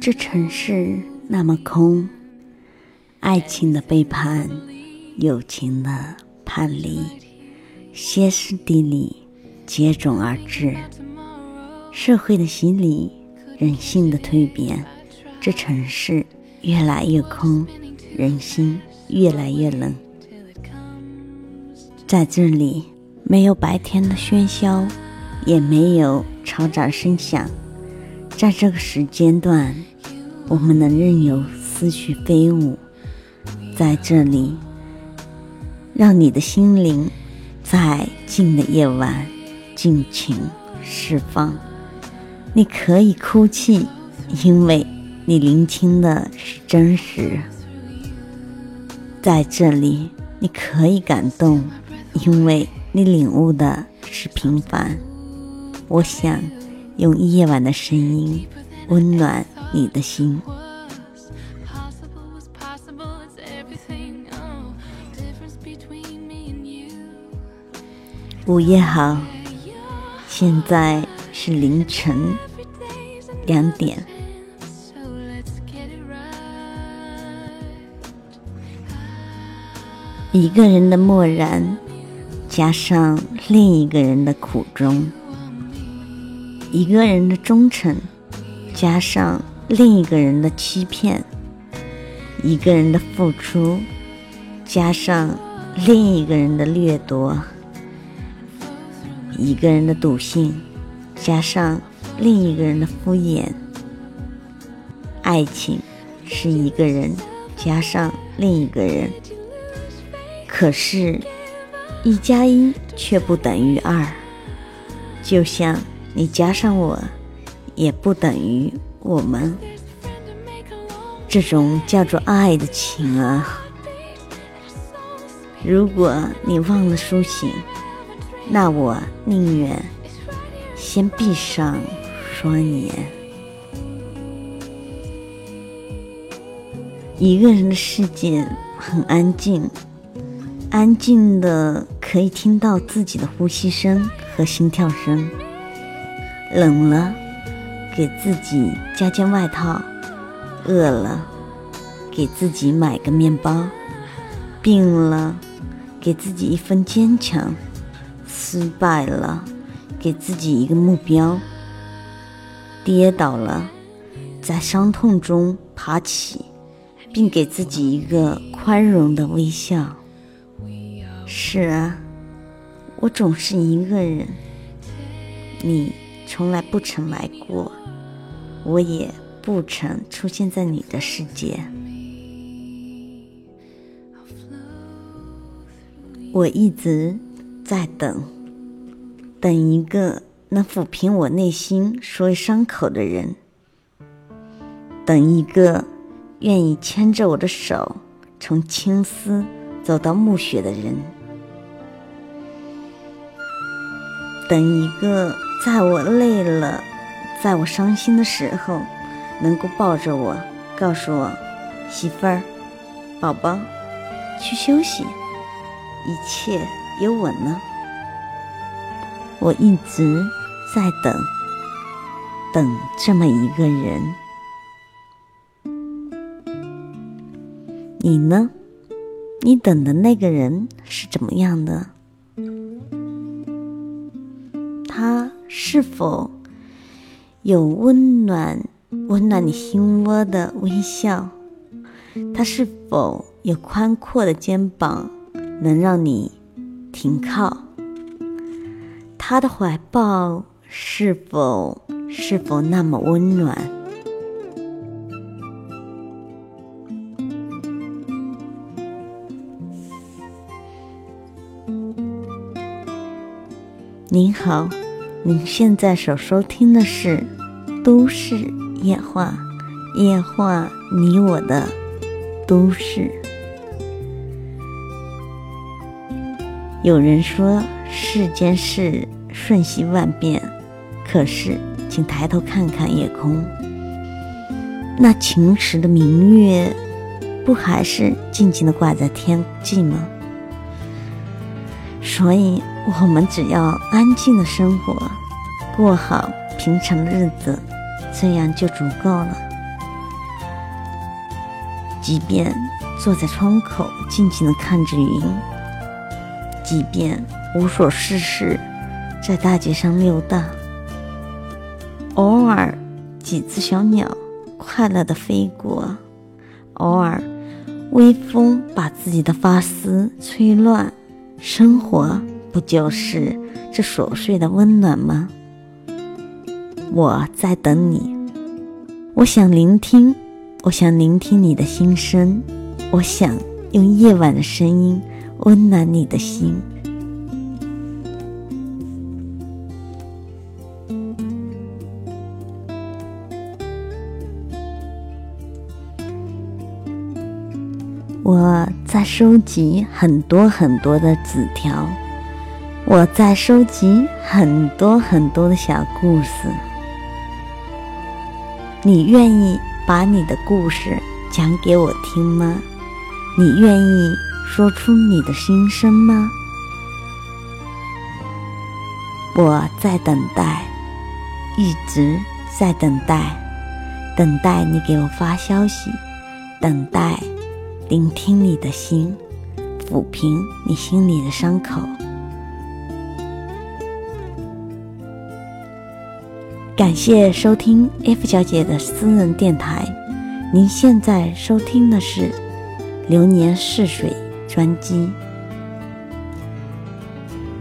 这城市那么空，爱情的背叛，友情的叛离，歇斯底里接踵而至。社会的洗礼，人性的蜕变，这城市越来越空，人心越来越冷。在这里，没有白天的喧嚣，也没有嘈杂声响。在这个时间段，我们能任由思绪飞舞。在这里，让你的心灵在静的夜晚尽情释放。你可以哭泣，因为你聆听的是真实；在这里，你可以感动，因为你领悟的是平凡。我想用夜晚的声音温暖你的心。午夜好，现在。是凌晨两点，一个人的漠然，加上另一个人的苦衷；一个人的忠诚，加上另一个人的欺骗；一个人的付出，加上另一个人的掠夺；一个人的笃信。加上另一个人的敷衍，爱情是一个人加上另一个人，可是，一加一却不等于二，就像你加上我，也不等于我们。这种叫做爱的情啊，如果你忘了苏醒，那我宁愿。先闭上双眼。一个人的世界很安静，安静的可以听到自己的呼吸声和心跳声。冷了，给自己加件外套；饿了，给自己买个面包；病了，给自己一份坚强；失败了。给自己一个目标，跌倒了，在伤痛中爬起，并给自己一个宽容的微笑。是啊，我总是一个人，你从来不曾来过，我也不曾出现在你的世界。我一直在等。等一个能抚平我内心所有伤口的人，等一个愿意牵着我的手从青丝走到暮雪的人，等一个在我累了、在我伤心的时候能够抱着我，告诉我：“媳妇儿，宝宝，去休息，一切有我呢。”我一直在等，等这么一个人。你呢？你等的那个人是怎么样的？是否有温暖、温暖你心窝的微笑？他是否有宽阔的肩膀，能让你停靠？他的怀抱是否是否那么温暖？您好，您现在所收听的是《都市夜话》，夜话你我的都市。有人说。世间事瞬息万变，可是，请抬头看看夜空，那晴时的明月，不还是静静的挂在天际吗？所以，我们只要安静的生活，过好平常的日子，这样就足够了。即便坐在窗口静静的看着云，即便无所事事在大街上溜达，偶尔几只小鸟快乐的飞过，偶尔微风把自己的发丝吹乱，生活不就是这琐碎的温暖吗？我在等你，我想聆听。我想聆听你的心声，我想用夜晚的声音温暖你的心。我在收集很多很多的纸条，我在收集很多很多的小故事。你愿意？把你的故事讲给我听吗？你愿意说出你的心声吗？我在等待，一直在等待，等待你给我发消息，等待聆听你的心，抚平你心里的伤口。感谢收听 F 小姐的私人电台。您现在收听的是《流年似水》专辑。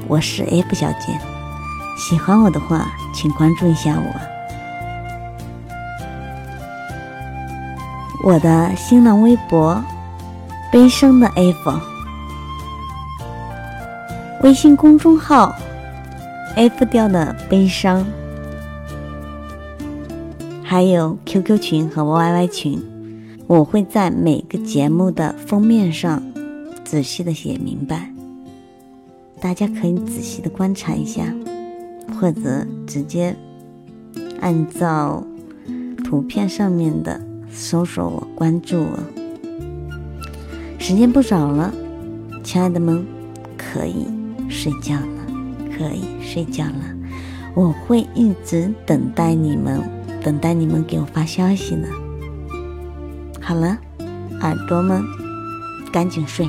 我是 F 小姐，喜欢我的话，请关注一下我。我的新浪微博“悲伤的 F”，微信公众号 “F 调的悲伤”。还有 QQ 群和 YY 群，我会在每个节目的封面上仔细的写明白，大家可以仔细的观察一下，或者直接按照图片上面的搜索我关注我。时间不早了，亲爱的们，可以睡觉了，可以睡觉了，我会一直等待你们。等待你们给我发消息呢。好了，耳朵们，赶紧睡。